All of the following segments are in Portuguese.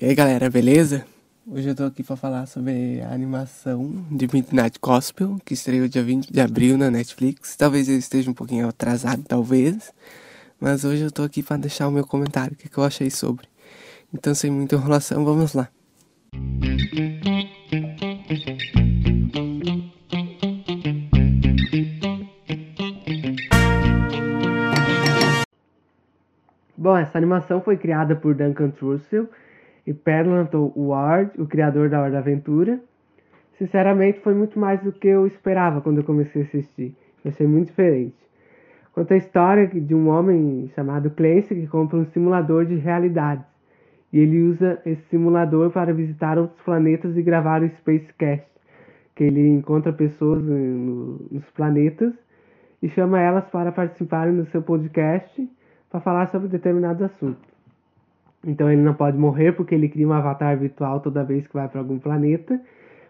E aí galera, beleza? Hoje eu tô aqui pra falar sobre a animação de Midnight Gospel, que estreou dia 20 de abril na Netflix. Talvez eu esteja um pouquinho atrasado, talvez. Mas hoje eu tô aqui pra deixar o meu comentário, o que, que eu achei sobre. Então, sem muita enrolação, vamos lá. Bom, essa animação foi criada por Duncan Trussell e Perlanton Ward, o criador da Hora da Aventura. Sinceramente, foi muito mais do que eu esperava quando eu comecei a assistir. Eu achei muito diferente. Conta a história de um homem chamado Clancy que compra um simulador de realidades. E ele usa esse simulador para visitar outros planetas e gravar o Spacecast, que ele encontra pessoas no, nos planetas e chama elas para participarem do seu podcast para falar sobre determinado assunto. Então ele não pode morrer porque ele cria um avatar virtual toda vez que vai para algum planeta.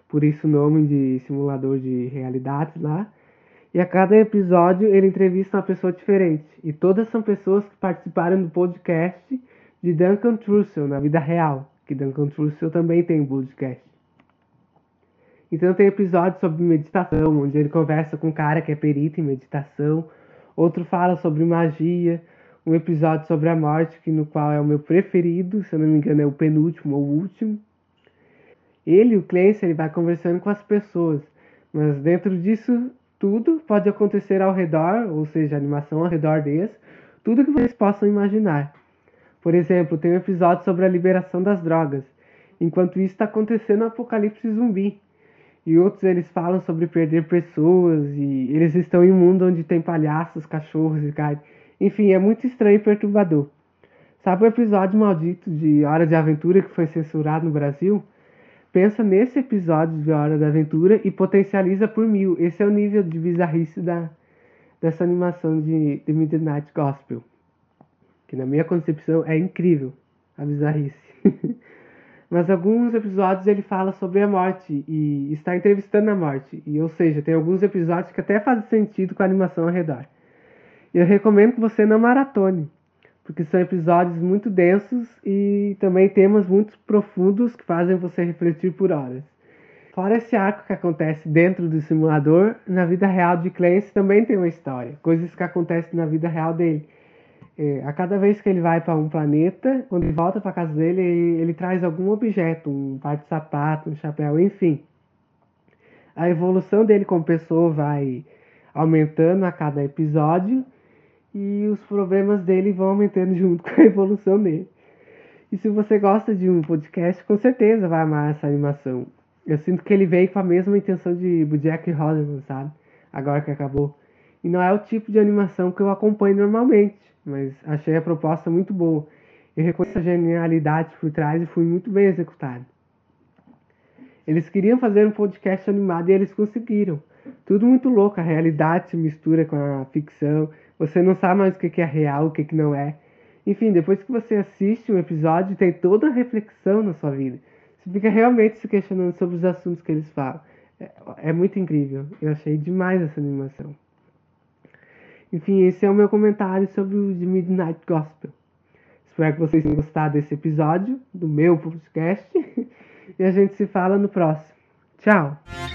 Por isso o nome de simulador de realidades lá. E a cada episódio ele entrevista uma pessoa diferente. E todas são pessoas que participaram do podcast de Duncan Trussell na vida real. Que Duncan Trussell também tem um podcast. Então tem episódios sobre meditação, onde ele conversa com um cara que é perito em meditação. Outro fala sobre magia um episódio sobre a morte, que no qual é o meu preferido, se eu não me engano é o penúltimo ou último. Ele, o Clancy, ele vai conversando com as pessoas, mas dentro disso tudo pode acontecer ao redor, ou seja, animação ao redor deles, tudo que vocês possam imaginar. Por exemplo, tem um episódio sobre a liberação das drogas. Enquanto isso está acontecendo o apocalipse zumbi. E outros eles falam sobre perder pessoas e eles estão em um mundo onde tem palhaços, cachorros e carne. Enfim, é muito estranho e perturbador. Sabe o episódio maldito de Hora de Aventura que foi censurado no Brasil? Pensa nesse episódio de Hora da Aventura e potencializa por mil. Esse é o nível de bizarrice da, dessa animação de The Midnight Gospel. Que na minha concepção é incrível a bizarrice. Mas alguns episódios ele fala sobre a morte e está entrevistando a morte. E, ou seja, tem alguns episódios que até fazem sentido com a animação ao redor. Eu recomendo que você não maratone, porque são episódios muito densos e também temas muito profundos que fazem você refletir por horas. Fora esse arco que acontece dentro do simulador, na vida real de Clancy também tem uma história, coisas que acontecem na vida real dele. É, a cada vez que ele vai para um planeta, quando ele volta para casa dele, ele, ele traz algum objeto, um par de sapato, um chapéu, enfim. A evolução dele como pessoa vai aumentando a cada episódio e os problemas dele vão aumentando junto com a evolução dele. E se você gosta de um podcast, com certeza vai amar essa animação. Eu sinto que ele veio com a mesma intenção de Bojack Horseman, sabe? Agora que acabou. E não é o tipo de animação que eu acompanho normalmente, mas achei a proposta muito boa. Eu reconheço a genialidade por trás e fui muito bem executado. Eles queriam fazer um podcast animado e eles conseguiram. Tudo muito louco, a realidade se mistura com a ficção, você não sabe mais o que é real, o que não é. Enfim, depois que você assiste um episódio, tem toda a reflexão na sua vida. Você fica realmente se questionando sobre os assuntos que eles falam. É, é muito incrível. Eu achei demais essa animação. Enfim, esse é o meu comentário sobre o The Midnight Gospel. Espero que vocês tenham gostado desse episódio do meu podcast. e a gente se fala no próximo. Tchau!